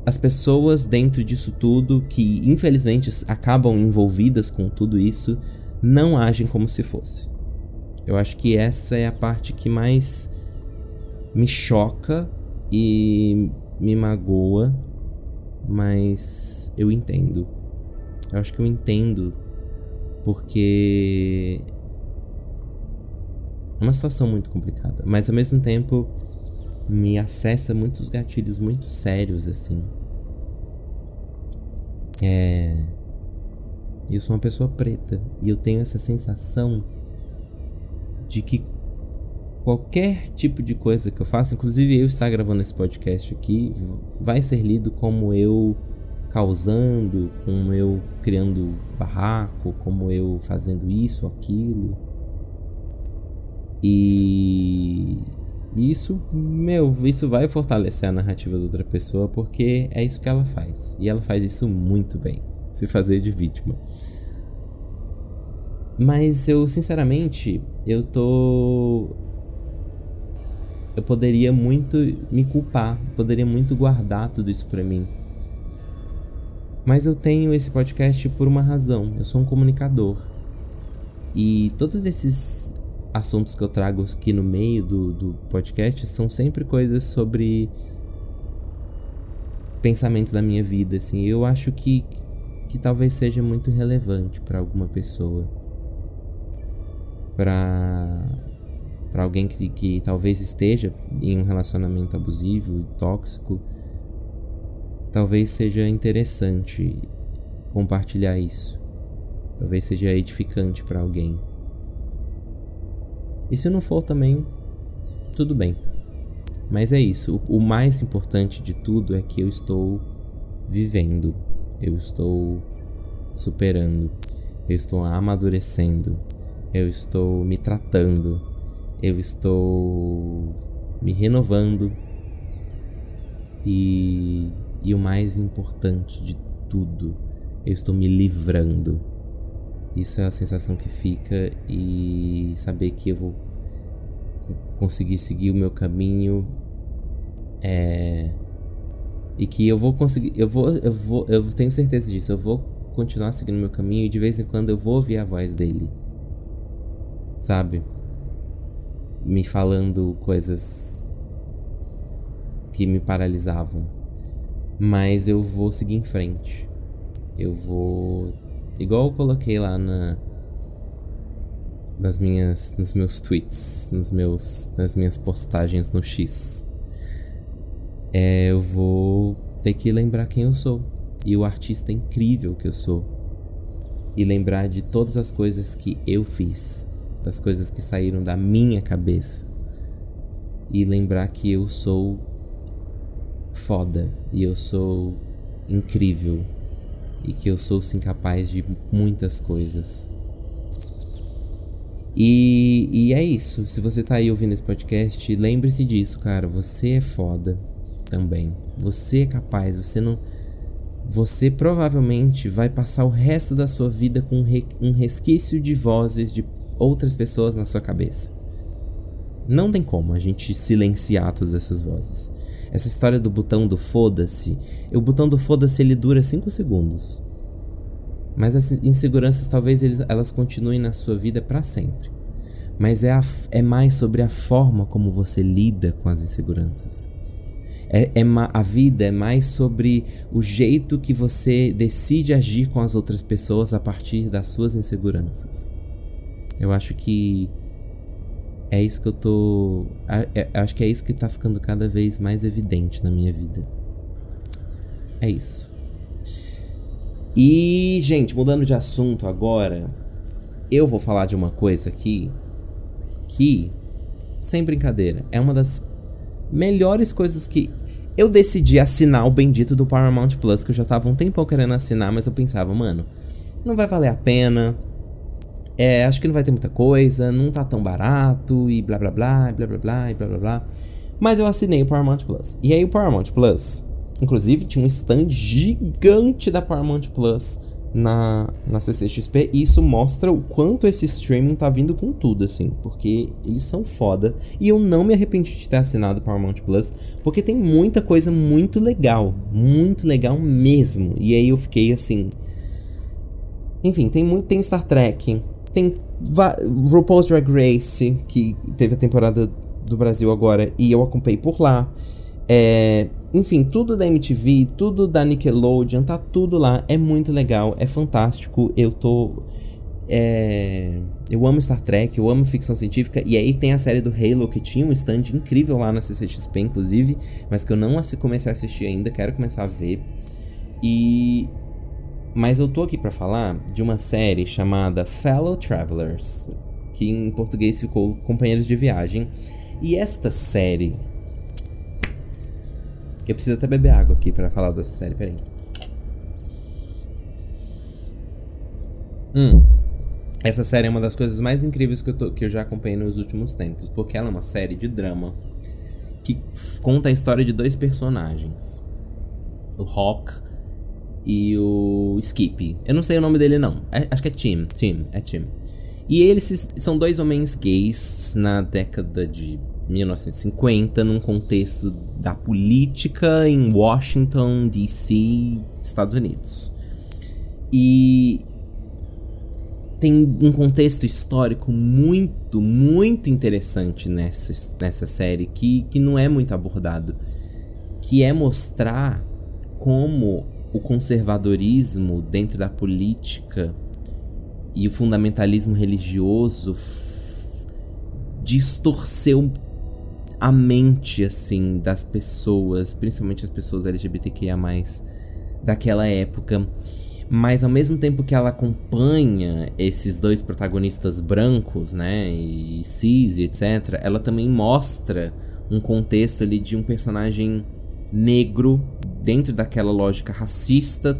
as pessoas dentro disso tudo, que infelizmente acabam envolvidas com tudo isso, não agem como se fosse. Eu acho que essa é a parte que mais me choca e me magoa, mas eu entendo. Eu acho que eu entendo porque é uma situação muito complicada, mas ao mesmo tempo me acessa muitos gatilhos muito sérios assim. É. Eu sou uma pessoa preta e eu tenho essa sensação de que qualquer tipo de coisa que eu faça, inclusive eu estar gravando esse podcast aqui, vai ser lido como eu causando, como eu criando barraco, como eu fazendo isso, aquilo. E isso, meu, isso vai fortalecer a narrativa da outra pessoa porque é isso que ela faz. E ela faz isso muito bem. Se fazer de vítima. Mas eu, sinceramente, eu tô. Eu poderia muito me culpar, poderia muito guardar tudo isso pra mim. Mas eu tenho esse podcast por uma razão. Eu sou um comunicador. E todos esses assuntos que eu trago aqui no meio do, do podcast são sempre coisas sobre pensamentos da minha vida, assim. Eu acho que, que talvez seja muito relevante para alguma pessoa. Para para alguém que, que talvez esteja em um relacionamento abusivo, tóxico, talvez seja interessante compartilhar isso. Talvez seja edificante para alguém. E se não for também, tudo bem. Mas é isso. O, o mais importante de tudo é que eu estou vivendo. Eu estou superando. Eu estou amadurecendo. Eu estou me tratando. Eu estou me renovando. E, e o mais importante de tudo, eu estou me livrando. Isso é a sensação que fica e saber que eu vou conseguir seguir o meu caminho é e que eu vou conseguir eu vou eu vou eu tenho certeza disso eu vou continuar seguindo meu caminho e de vez em quando eu vou ouvir a voz dele sabe? Me falando coisas que me paralisavam. Mas eu vou seguir em frente. Eu vou Igual eu coloquei lá na nas minhas nos meus tweets, nos meus nas minhas postagens no X. É, eu vou ter que lembrar quem eu sou e o artista incrível que eu sou. E lembrar de todas as coisas que eu fiz, das coisas que saíram da minha cabeça. E lembrar que eu sou foda e eu sou incrível e que eu sou sim capaz de muitas coisas. E, e é isso. Se você tá aí ouvindo esse podcast, lembre-se disso, cara. Você é foda também. Você é capaz. Você não. Você provavelmente vai passar o resto da sua vida com um resquício de vozes de outras pessoas na sua cabeça. Não tem como a gente silenciar todas essas vozes. Essa história do botão do foda-se, o botão do foda-se ele dura 5 segundos. Mas as inseguranças talvez elas continuem na sua vida para sempre. Mas é, a, é mais sobre a forma como você lida com as inseguranças. É, é, a vida é mais sobre o jeito que você decide agir com as outras pessoas a partir das suas inseguranças. Eu acho que é isso que eu tô. É, acho que é isso que tá ficando cada vez mais evidente na minha vida. É isso. E, gente, mudando de assunto agora, eu vou falar de uma coisa aqui que, sem brincadeira, é uma das melhores coisas que eu decidi assinar o bendito do Paramount Plus, que eu já tava um tempo querendo assinar, mas eu pensava, mano, não vai valer a pena, é, acho que não vai ter muita coisa, não tá tão barato e blá blá blá, blá blá blá e blá blá blá. Mas eu assinei o Paramount Plus. E aí o Paramount Plus, inclusive, tinha um stand gigante da Paramount Plus na, na CCXP. E isso mostra o quanto esse streaming tá vindo com tudo, assim. Porque eles são foda. E eu não me arrependi de ter assinado o Paramount Plus. Porque tem muita coisa muito legal. Muito legal mesmo. E aí eu fiquei assim. Enfim, tem muito. Tem Star Trek, tem RuPaul's Drag Race, que teve a temporada do Brasil agora e eu acompanhei por lá. É, enfim, tudo da MTV, tudo da Nickelodeon, tá tudo lá. É muito legal, é fantástico. Eu tô. É, eu amo Star Trek, eu amo ficção científica. E aí tem a série do Halo, que tinha um stand incrível lá na CCXP, inclusive. Mas que eu não comecei a assistir ainda, quero começar a ver. E mas eu tô aqui para falar de uma série chamada Fellow Travelers, que em português ficou Companheiros de Viagem. E esta série. Eu preciso até beber água aqui para falar dessa série, peraí. Hum. Essa série é uma das coisas mais incríveis que eu, tô, que eu já acompanhei nos últimos tempos, porque ela é uma série de drama que conta a história de dois personagens. O Hawk e o Skip. Eu não sei o nome dele, não. É, acho que é Tim. Tim, é Tim. E eles são dois homens gays na década de 1950, num contexto da política em Washington, D.C., Estados Unidos. E tem um contexto histórico muito, muito interessante nessa, nessa série que, que não é muito abordado. Que é mostrar como o conservadorismo dentro da política e o fundamentalismo religioso distorceu a mente assim das pessoas, principalmente as pessoas LGBTQIA+, daquela época. Mas ao mesmo tempo que ela acompanha esses dois protagonistas brancos, né, e cis e etc, ela também mostra um contexto ali de um personagem negro dentro daquela lógica racista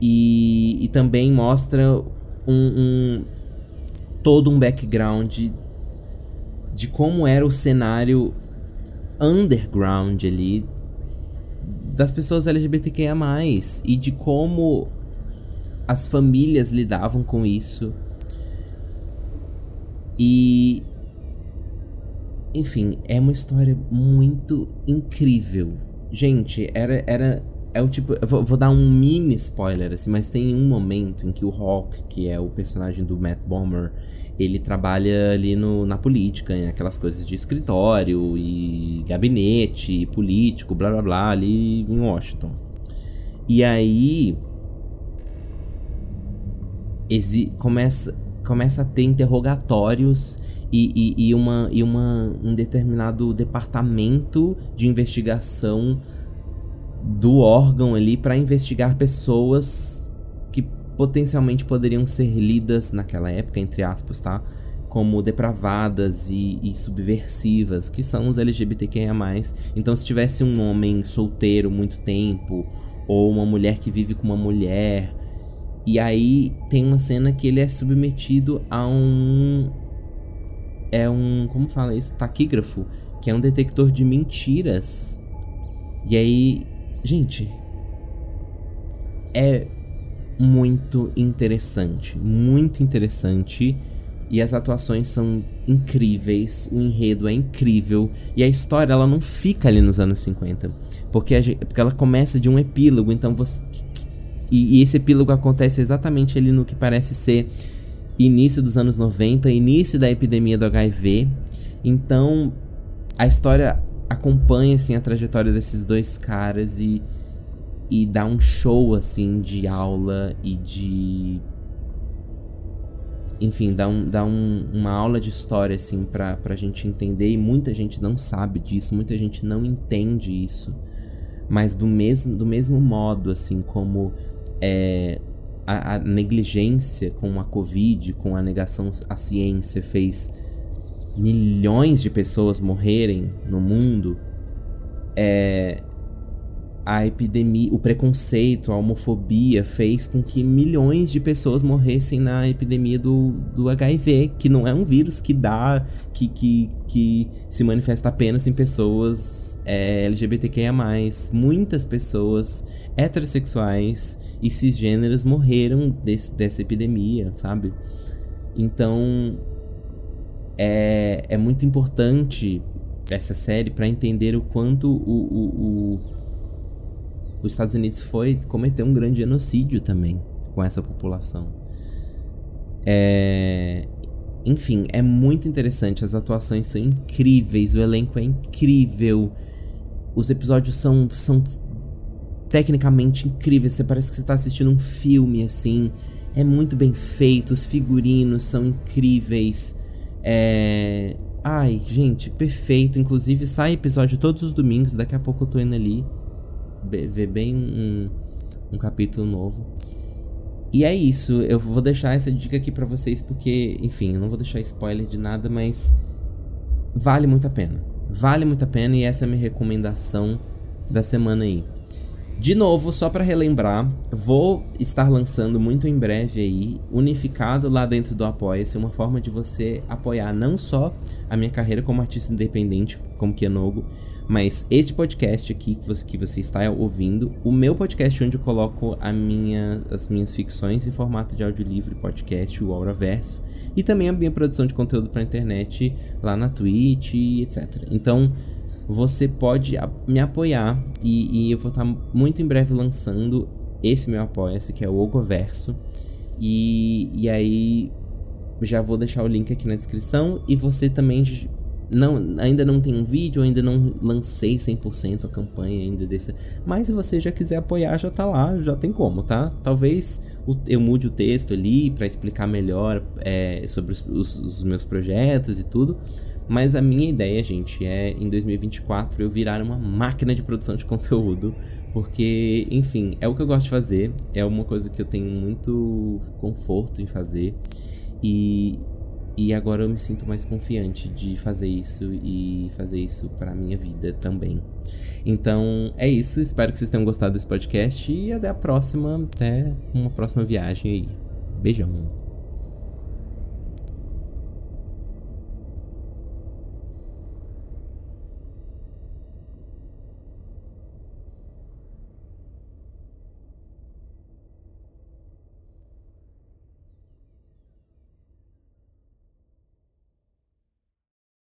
e, e também mostra um, um, todo um background de como era o cenário underground ali das pessoas LGBTQIA+, e de como as famílias lidavam com isso. E enfim, é uma história muito incrível. Gente, era era é o tipo, eu vou, vou, dar um mini spoiler assim, mas tem um momento em que o Hawk, que é o personagem do Matt Bomer, ele trabalha ali no, na política, em aquelas coisas de escritório e gabinete político, blá blá blá, ali em Washington. E aí. começa, começa a ter interrogatórios e, e, e, uma, e uma, um determinado departamento de investigação do órgão ali para investigar pessoas potencialmente poderiam ser lidas naquela época, entre aspas, tá? Como depravadas e, e subversivas, que são os LGBTQIA. Então, se tivesse um homem solteiro muito tempo, ou uma mulher que vive com uma mulher, e aí tem uma cena que ele é submetido a um. É um. Como fala isso? Taquígrafo, que é um detector de mentiras. E aí. Gente. É muito interessante, muito interessante. E as atuações são incríveis, o enredo é incrível e a história ela não fica ali nos anos 50, porque, gente, porque ela começa de um epílogo, então você e, e esse epílogo acontece exatamente ali no que parece ser início dos anos 90, início da epidemia do HIV. Então, a história acompanha assim a trajetória desses dois caras e e dá um show assim de aula e de enfim, dá, um, dá um, uma aula de história assim pra, pra gente entender e muita gente não sabe disso, muita gente não entende isso. Mas do mesmo, do mesmo modo, assim, como é, a, a negligência com a Covid, com a negação à ciência fez milhões de pessoas morrerem no mundo, é, a epidemia, o preconceito, a homofobia fez com que milhões de pessoas morressem na epidemia do, do HIV, que não é um vírus que dá, que, que, que se manifesta apenas em pessoas é, LGBTQIA. Muitas pessoas heterossexuais e cisgêneros morreram desse, dessa epidemia, sabe? Então é, é muito importante essa série para entender o quanto o, o, o os Estados Unidos foi cometer um grande genocídio também com essa população. É... Enfim, é muito interessante, as atuações são incríveis, o elenco é incrível, os episódios são, são tecnicamente incríveis, você parece que você tá assistindo um filme assim, é muito bem feito, os figurinos são incríveis, é... Ai, gente, perfeito, inclusive sai episódio todos os domingos, daqui a pouco eu tô indo ali ver bem um, um capítulo novo. E é isso, eu vou deixar essa dica aqui para vocês porque, enfim, eu não vou deixar spoiler de nada, mas vale muito a pena. Vale muito a pena e essa é a minha recomendação da semana aí. De novo, só para relembrar, vou estar lançando muito em breve aí, unificado lá dentro do Apoia-se, uma forma de você apoiar não só a minha carreira como artista independente, como Kianogo, mas este podcast aqui que você, que você está ouvindo, o meu podcast onde eu coloco a minha, as minhas ficções em formato de audiolivro e podcast, o Auraverso, e também a minha produção de conteúdo para internet lá na Twitch etc. Então, você pode me apoiar e, e eu vou estar muito em breve lançando esse meu apoia-se, que é o Ogoverso. E, e aí já vou deixar o link aqui na descrição. E você também não, ainda não tem um vídeo, ainda não lancei 100% a campanha ainda desse. Mas se você já quiser apoiar, já tá lá, já tem como, tá? Talvez eu mude o texto ali para explicar melhor é, sobre os, os, os, meus projetos e tudo. Mas a minha ideia, gente, é em 2024 eu virar uma máquina de produção de conteúdo. Porque, enfim, é o que eu gosto de fazer. É uma coisa que eu tenho muito conforto em fazer. E, e agora eu me sinto mais confiante de fazer isso e fazer isso para minha vida também. Então é isso, espero que vocês tenham gostado desse podcast e até a próxima, até uma próxima viagem aí. Beijão.